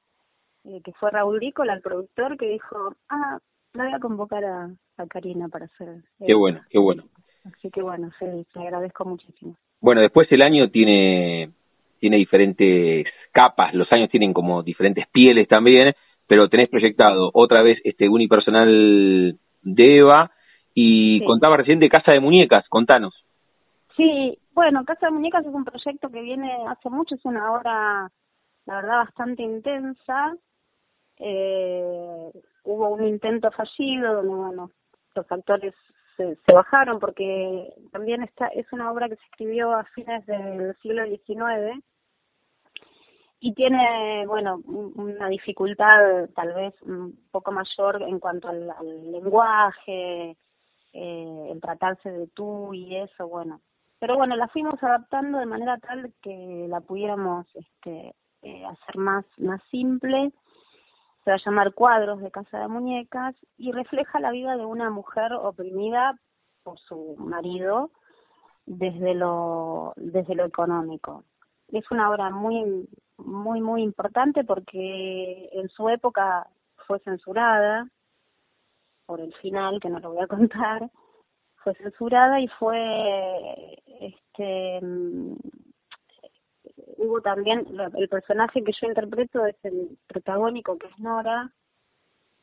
eh, que fue Raúl Rícola, el productor, que dijo, ah, la voy a convocar a, a Karina para hacer... Qué bueno, qué bueno. Así que bueno, sí, te agradezco muchísimo. Bueno, después el año tiene tiene diferentes capas, los años tienen como diferentes pieles también, pero tenés proyectado otra vez este unipersonal de Eva y contaba recién de Casa de Muñecas, contanos. Sí, bueno, Casa de Muñecas es un proyecto que viene hace mucho, es una obra, la verdad, bastante intensa. Eh, hubo un intento fallido donde, bueno, los actores se, bajaron porque también está es una obra que se escribió a fines del siglo XIX y tiene, bueno, una dificultad tal vez un poco mayor en cuanto al, lenguaje, eh, el tratarse de tú y eso, bueno, pero bueno, la fuimos adaptando de manera tal que la pudiéramos este, eh, hacer más, más simple. Se va a llamar Cuadros de Casa de Muñecas y refleja la vida de una mujer oprimida por su marido desde lo, desde lo económico. Es una obra muy, muy, muy importante porque en su época fue censurada por el final, que no lo voy a contar, fue censurada y fue este hubo también el personaje que yo interpreto es el protagónico que es Nora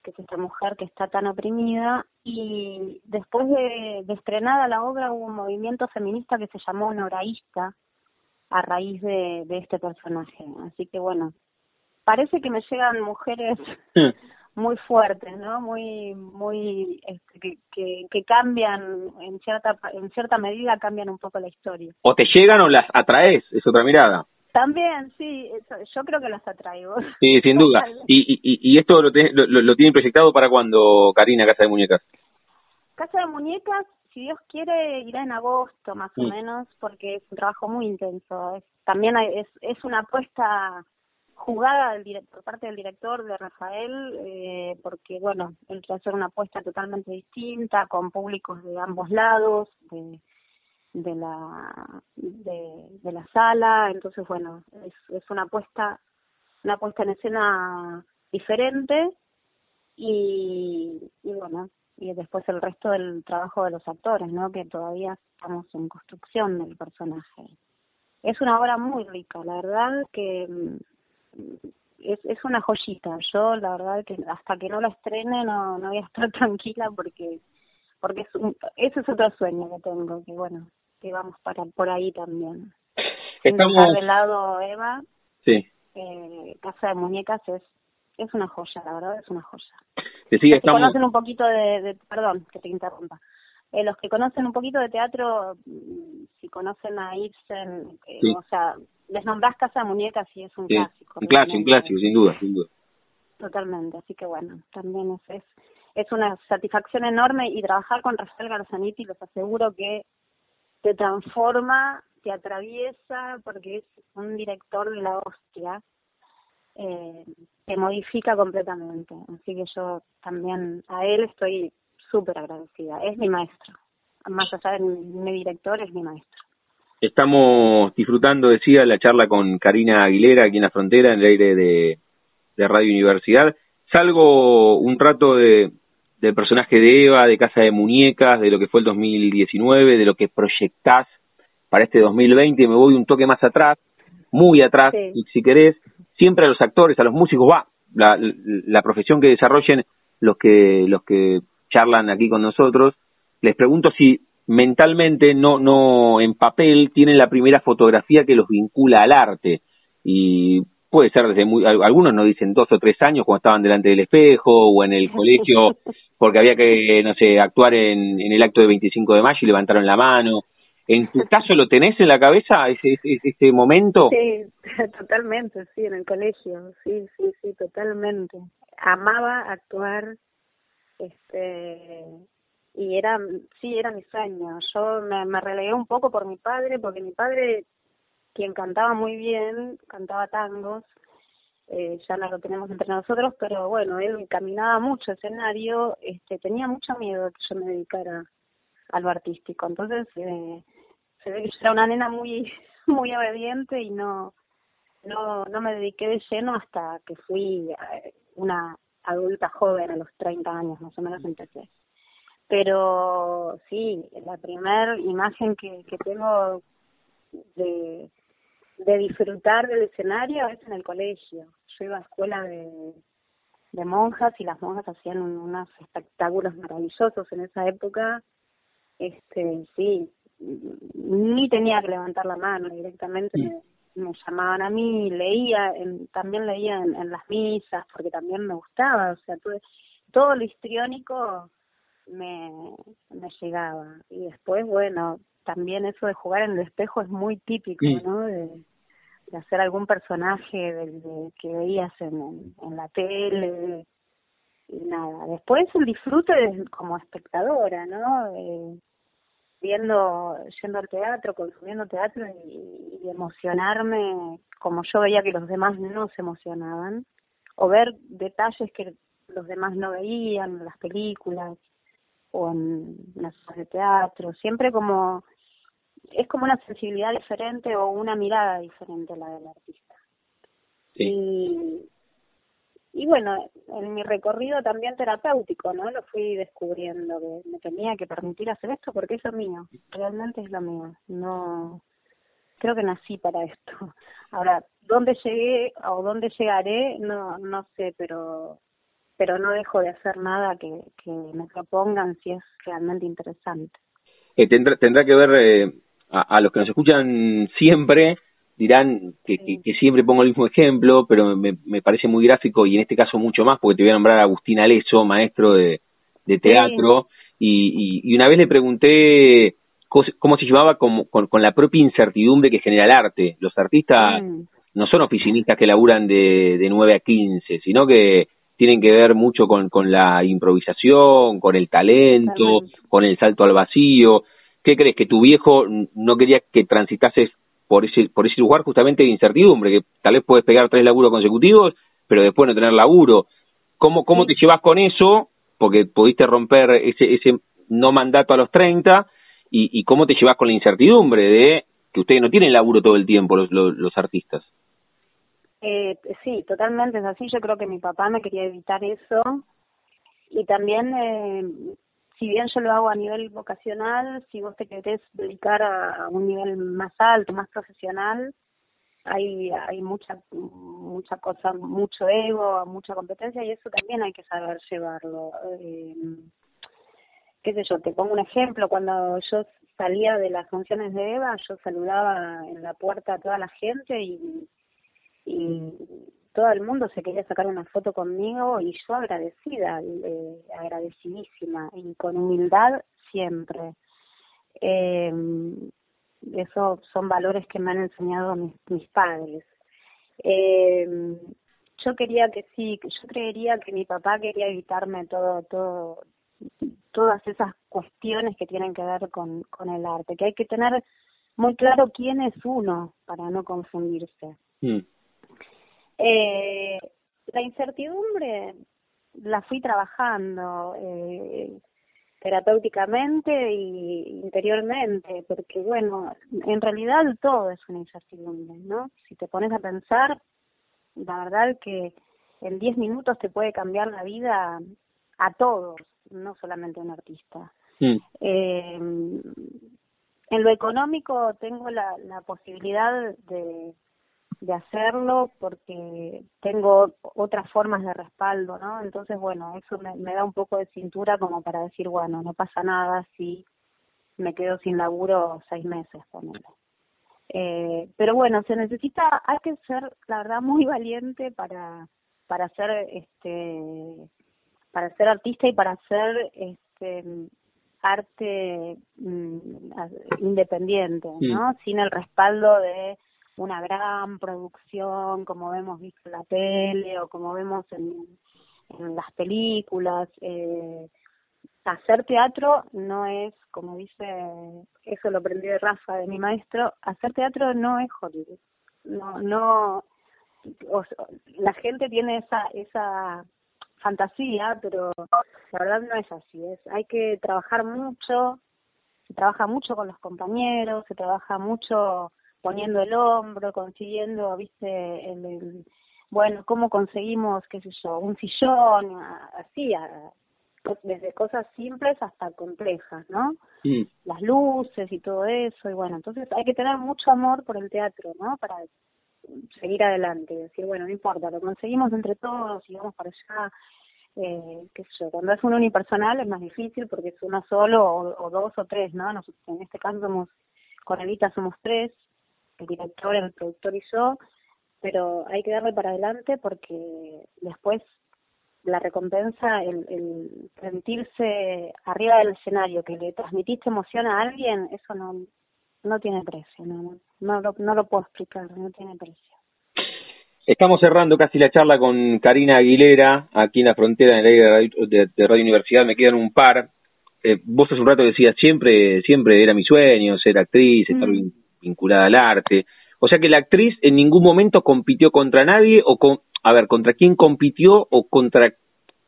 que es esta mujer que está tan oprimida y después de, de estrenada la obra hubo un movimiento feminista que se llamó Noraísta a raíz de, de este personaje así que bueno parece que me llegan mujeres muy fuertes, ¿no? Muy, muy, este, que, que, cambian en cierta, en cierta medida cambian un poco la historia. O te llegan o las atraes, es otra mirada. También, sí, yo creo que las atraigo. Sí, sin duda. ¿Y, y, y esto lo, lo, lo, tienen proyectado para cuando, Karina, Casa de Muñecas? Casa de Muñecas, si Dios quiere, irá en agosto más o mm. menos, porque es un trabajo muy intenso. también es, es una apuesta jugada del por parte del director de Rafael eh, porque bueno él quiere hacer una apuesta totalmente distinta con públicos de ambos lados de de la de, de la sala entonces bueno es, es una apuesta una puesta en escena diferente y, y bueno, y después el resto del trabajo de los actores, ¿no? Que todavía estamos en construcción del personaje. Es una obra muy rica, la verdad que mm, es, es una joyita. Yo, la verdad que hasta que no la estrene no, no voy a estar tranquila porque porque es un, ese es otro sueño que tengo, que bueno, que vamos para por ahí también. Estamos... del lado Eva, sí. eh, Casa de Muñecas es es una joya, la verdad es una joya. Decía, los que estamos... conocen un poquito de, de perdón que te interrumpa, eh, los que conocen un poquito de teatro, mm, si conocen a Ibsen, eh, Sí. o sea, les nombrás Casa de Muñecas y es un Sí, clásico. un clásico, un clásico, sin duda, sin duda. Totalmente, así que bueno, también es, es, es una satisfacción enorme y trabajar con Rafael Garzaniti les aseguro que te transforma, te atraviesa, porque es un director de la hostia, eh, te modifica completamente. Así que yo también a él estoy súper agradecida. Es mi maestro. Más allá de mi, director, es mi maestro. Estamos disfrutando, decía, la charla con Karina Aguilera aquí en la frontera, en el aire de Radio Universidad. Salgo un rato de, del personaje de Eva, de Casa de Muñecas, de lo que fue el 2019, de lo que proyectás para este 2020. Me voy un toque más atrás, muy atrás, Sí. si, si querés. Siempre a los actores, a los músicos, va, la, la profesión que desarrollen los que, los que charlan aquí con nosotros, les pregunto si mentalmente, no, no en papel, tienen la primera fotografía que los vincula al arte. Y puede ser desde muy, al- algunos nos dicen dos o tres años cuando estaban delante del espejo o en el colegio porque había que, no sé, actuar en, en el acto de 25 de mayo y levantaron la mano. ¿En tu caso lo tenés en la cabeza ese, ese, ese momento? Sí, totalmente, sí, en el colegio, sí, sí, sí, totalmente. Amaba actuar, este, y era, sí, era mi sueño. Yo me, me relegué un poco por mi padre, porque mi padre, quien cantaba muy bien, cantaba tangos, eh, ya no lo tenemos entre nosotros, pero bueno, él caminaba mucho escenario, este, tenía mucho miedo de que yo me dedicara a lo artístico. Entonces, eh, se ve que yo era una nena muy muy obediente y no no no me dediqué de lleno hasta que fui eh, una adulta joven a los 30 años más o menos empecé pero sí la primer imagen que que tengo de de disfrutar del escenario es en el colegio. Yo iba a escuela de de monjas y las monjas hacían un- unos espectáculos maravillosos en esa época. Este sí ni tenía que levantar la mano directamente. Me, me llamaban a mí leía en- también leía en, en las misas porque también me gustaba o sea todo, todo lo histriónico me me llegaba. Y después bueno también eso de jugar en el espejo es muy típico Sí. no de, de hacer algún personaje del de, que veías en, la tele y nada. Después el disfrute de- como espectadora no Eh, viendo yendo al teatro consumiendo teatro y, y emocionarme como yo veía que los demás no se emocionaban o ver detalles que los demás no veían en las películas o en las obras de teatro siempre como es como una sensibilidad diferente o una mirada diferente a la del artista Sí. y y bueno, en mi recorrido también terapéutico, ¿no? Lo fui descubriendo, que me tenía que permitir hacer esto porque es lo mío, realmente es lo mío. No, creo que nací para esto. Ahora, ¿dónde llegué o dónde llegaré? No, no sé, pero pero no dejo de hacer nada que, que me propongan si es realmente interesante. Eh, tendrá, tendrá que ver, eh, a, a los que nos escuchan siempre, dirán que, que, que siempre pongo el mismo ejemplo, pero me, me parece muy gráfico y en este caso mucho más, porque te voy a nombrar a Agustín Aleso, maestro de, de teatro, y, y, y una vez le pregunté cómo se llevaba con, con, con la propia incertidumbre que genera el arte. Los artistas Mm, no son oficinistas que laburan de, de 9 a 15, sino que tienen que ver mucho con, con la improvisación, con el talento, con el salto al vacío. ¿Qué crees? ¿Que tu viejo no quería que transitases por ese, por ese lugar justamente de incertidumbre? Que tal vez puedes pegar tres laburos consecutivos, pero después no tener laburo. ¿Cómo, cómo te llevas con eso? Porque pudiste romper ese, ese no mandato a los 30 y, y cómo te llevas con la incertidumbre de que ustedes no tienen laburo todo el tiempo los, los, los artistas. Eh, sí, totalmente es así. Yo creo que mi papá me quería evitar eso y también eh, si bien yo lo hago a nivel vocacional, si vos te querés dedicar a, un nivel más alto, más profesional, hay hay mucha mucha cosa, mucho ego, mucha competencia y eso también hay que saber llevarlo. Eh, qué sé yo, te pongo un ejemplo, cuando yo salía de las funciones de Eva, yo saludaba en la puerta a toda la gente y, y todo el mundo se quería sacar una foto conmigo y yo agradecida, eh, agradecidísima y con humildad siempre. Eh, esos son valores que me han enseñado mis, mis padres. Eh, yo quería que sí, yo creería que mi papá quería evitarme todo, todo, todas esas cuestiones que tienen que ver con, con el arte, que hay que tener muy claro quién es uno para no confundirse. Mm. Eh, la incertidumbre la fui trabajando eh, terapéuticamente y interiormente, porque bueno, en realidad todo es una incertidumbre, ¿no? Si te pones a pensar, la verdad que en 10 minutos te puede cambiar la vida a todos, no solamente a un artista. Mm. Eh, en lo económico tengo la, la posibilidad de, de hacerlo porque tengo otras formas de respaldo, ¿no? Entonces, bueno, eso me, me da un poco de cintura como para decir, bueno, no pasa nada si me quedo sin laburo seis meses, ponele. Eh, pero bueno, se necesita, hay que ser, la verdad, muy valiente para, para ser, este, para ser artista y para hacer, este, arte mm, independiente, ¿no? Sin el respaldo de una gran producción, como vemos visto en la tele o como vemos en, en las películas. Eh, hacer teatro no es, como dice, eso lo aprendí de Rafa, de mi maestro, hacer teatro no es Hollywood. No, no, la gente tiene esa, esa fantasía, pero la verdad no es así. Es, hay que trabajar mucho, se trabaja mucho con los compañeros, se trabaja mucho poniendo el hombro, consiguiendo, viste, el, bueno, cómo conseguimos, qué sé yo, un sillón, así, desde cosas simples hasta complejas, ¿no? Las luces y todo eso, y bueno, entonces hay que tener mucho amor por el teatro, ¿no? Para seguir adelante, decir, bueno, no importa, lo conseguimos entre todos y vamos para allá, eh, qué sé yo, cuando es un unipersonal es más difícil porque es uno solo o, o dos o tres, ¿no? Nosotros en este caso somos, con Evita somos tres, el director, el productor y yo, pero hay que darle para adelante porque después la recompensa, el, el sentirse arriba del escenario, que le transmitiste emoción a alguien, eso no, no tiene precio, no, no, lo, no lo puedo explicar, no tiene precio. Estamos cerrando casi la charla con Karina Aguilera, aquí en la frontera de, radio, de, Radio Universidad, me quedan un par. Eh, vos hace un rato decías, siempre siempre era mi sueño ser actriz, estar mm vinculada al arte. O sea que la actriz en ningún momento compitió contra nadie o con, a ver, contra quién compitió o contra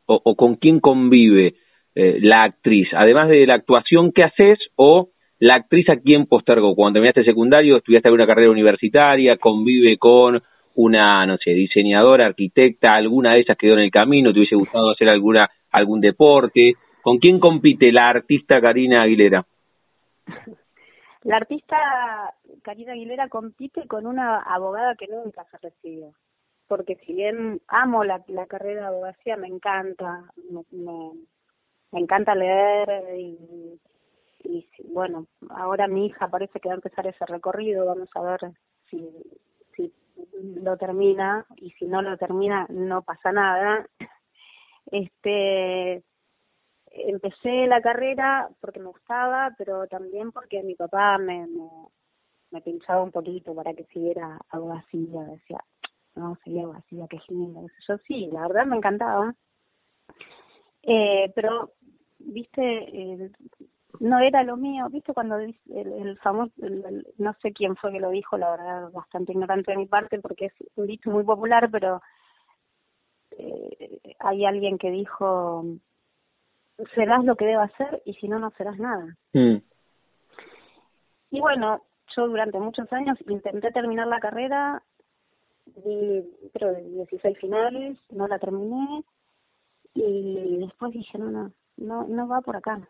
o, con quién convive eh, la actriz, además de la actuación que haces o la actriz a quién postergó. Cuando terminaste secundario, estudiaste alguna carrera universitaria, convive con una, no sé, diseñadora, arquitecta, alguna de esas quedó en el camino, te hubiese gustado hacer alguna algún deporte. ¿Con quién compite la artista Karina Aguilera? La artista Karina Aguilera compite con una abogada que nunca se recibió. Porque si bien amo la, carrera de abogacía, me encanta, me, encanta leer y, y bueno, ahora mi hija parece que va a empezar ese recorrido, vamos a ver si, lo termina y si no lo termina no pasa nada. Este, empecé la carrera porque me gustaba, pero también porque mi papá me, pinchaba un poquito para que siguiera abogacía, decía, no, sería abogacía, qué lindo. Yo sí, la verdad me encantaba. Eh, pero, viste, eh, no era lo mío, viste, cuando el, el famoso, no sé quién fue que lo dijo, la verdad, bastante ignorante de mi parte, porque es un dicho muy popular, pero eh, hay alguien que dijo serás lo que deba hacer y si no, no serás nada. Mm. Y bueno, yo durante muchos años intenté terminar la carrera, di, de 16 finales, no la terminé. y después dije, no, no, no, no va por acá.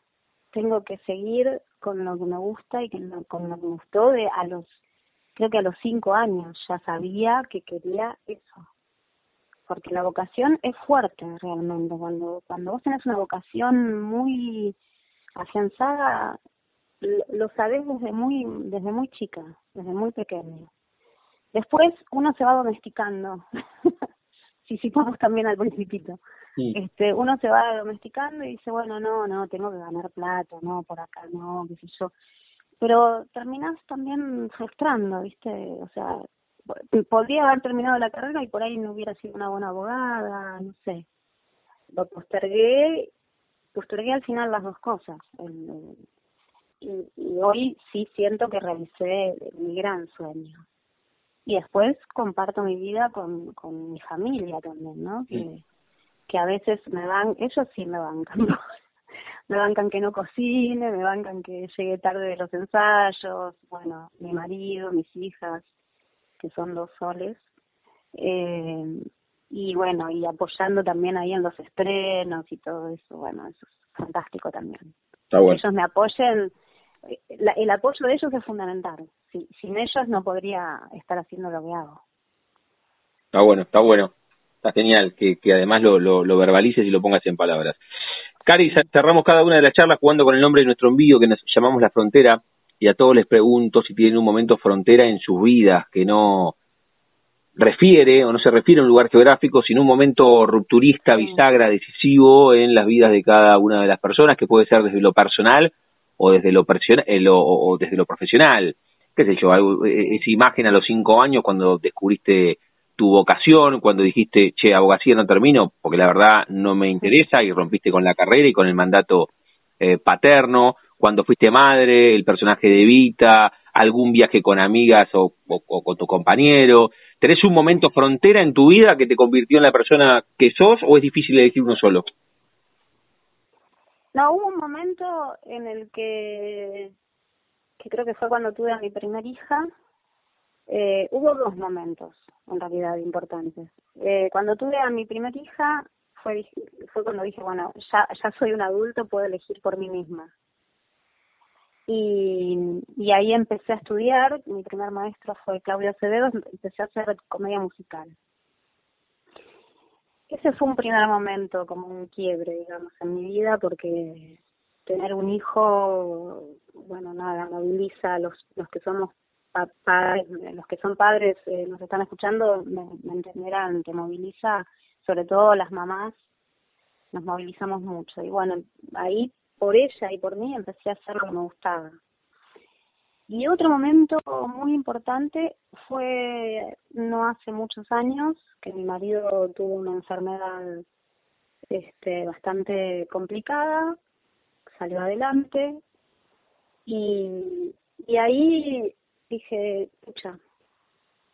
Tengo que seguir con lo que me gusta y con lo que me gustó de a los, creo que a los cinco años ya sabía que quería eso. Porque la vocación es fuerte realmente. Cuando, cuando vos tenés una vocación muy afianzada, lo, lo sabés desde muy, desde muy chica, desde muy pequeño. Después uno se va domesticando. si citamos también al principito. Este, uno se va domesticando y dice, bueno, no, no, tengo que ganar plata, no, por acá no, qué sé yo. Pero terminas también frustrando, ¿viste? O sea, podría haber terminado la carrera y por ahí no hubiera sido una buena abogada, no sé. Lo postergué, postergué al final las dos cosas. Y, y hoy sí siento que realicé mi gran sueño y después comparto mi vida con, con mi familia también, ¿no? Que, que a veces me van, ellos sí me bancan, me bancan que no cocine, me bancan que llegue tarde de los ensayos, bueno, mi marido, mis hijas, que son dos soles, eh, y bueno, y apoyando también ahí en los estrenos y todo eso, bueno, eso es fantástico también. Está bueno. Ellos me apoyen el apoyo de ellos es fundamental. sin ellos no podría estar haciendo lo que hago. Está bueno, está bueno. Está genial que, que además lo, lo, verbalices y lo pongas en palabras. Cari, cerramos cada una de las charlas jugando con el nombre de nuestro envío que nos llamamos La Frontera y a todos les pregunto si tienen un momento frontera en sus vidas que no refiere o no se refiere a un lugar geográfico, sino un momento rupturista, bisagra, decisivo en las vidas de cada una de las personas, que puede ser desde lo personal o desde lo, eh, o desde lo profesional, qué sé yo, eh, esa imagen a los cinco años cuando descubriste tu vocación, cuando dijiste, che, abogacía no termino porque la verdad no me interesa y rompiste con la carrera y con el mandato eh, paterno, cuando fuiste madre, el personaje de Vita, algún viaje con amigas o, o, con tu compañero. ¿Tenés un momento frontera en tu vida que te convirtió en la persona que sos o es difícil elegir uno solo? No, hubo un momento en el que, que creo que fue cuando tuve a mi primer hija, eh, hubo dos momentos en realidad importantes. Eh, cuando tuve a mi primer hija fue, fue cuando dije, bueno, ya, ya soy un adulto, puedo elegir por mí misma. Y, y ahí empecé a estudiar, mi primer maestro fue Claudio Acevedo, empecé a hacer comedia musical ese fue un primer momento, como un quiebre, digamos, en mi vida, porque tener un hijo, bueno, nada, moviliza a los, los que somos padres, los que son padres eh, nos están escuchando, me, entenderán, te moviliza, sobre todo las mamás, nos movilizamos mucho. Y bueno, ahí por ella y por mí empecé a hacer lo que me gustaba. Y otro momento muy importante fue no hace muchos años que mi marido tuvo una enfermedad este, bastante complicada, salió adelante y, ahí dije, escucha,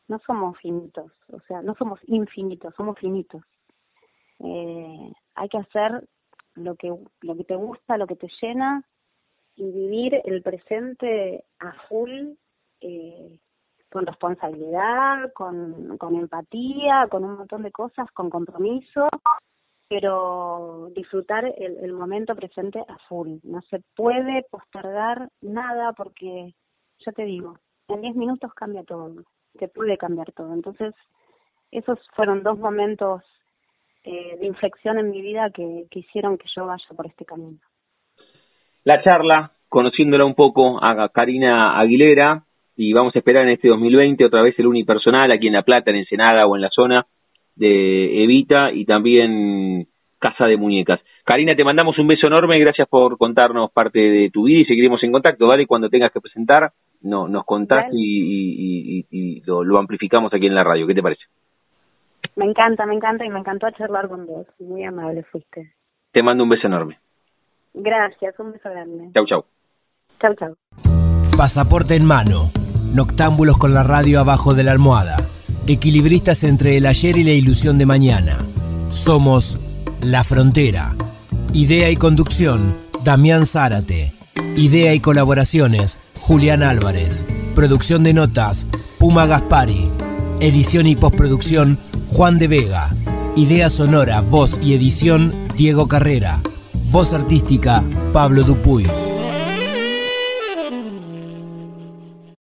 no somos finitos, o sea, no somos infinitos, somos finitos. Eh, hay que hacer lo que, lo que te gusta, lo que te llena y vivir el presente a full, eh, con responsabilidad, con, empatía, con un montón de cosas, con compromiso, pero disfrutar el, el momento presente a full. No se puede postergar nada porque, ya te digo, en 10 minutos cambia todo, se puede cambiar todo. Entonces, esos fueron dos momentos eh, de inflexión en mi vida que, que hicieron que yo vaya por este camino la charla, conociéndola un poco a Karina Aguilera, y vamos a esperar en este 2020 otra vez el unipersonal aquí en La Plata, en Ensenada o en la zona de Evita y también Casa de Muñecas. Karina, te mandamos un beso enorme, gracias por contarnos parte de tu vida y seguiremos en contacto, ¿vale? Cuando tengas que presentar, no, nos contás y, y, lo, lo, amplificamos aquí en la radio, ¿qué te parece? Me encanta, me encanta y me encantó charlar con vos, muy amable fuiste. Te mando un beso enorme. Gracias, un beso grande. Chau, chau. Chau, chau. Pasaporte en mano. Noctámbulos con la radio abajo de la almohada. Equilibristas entre el ayer y la ilusión de mañana. Somos La Frontera. Idea y conducción, Damián Zárate. Idea y colaboraciones, Julián Álvarez. Producción de notas, Puma Gaspari. Edición y postproducción, Juan de Vega. Idea sonora, voz y edición, Diego Carrera. Voz artística, Pablo Dupuy.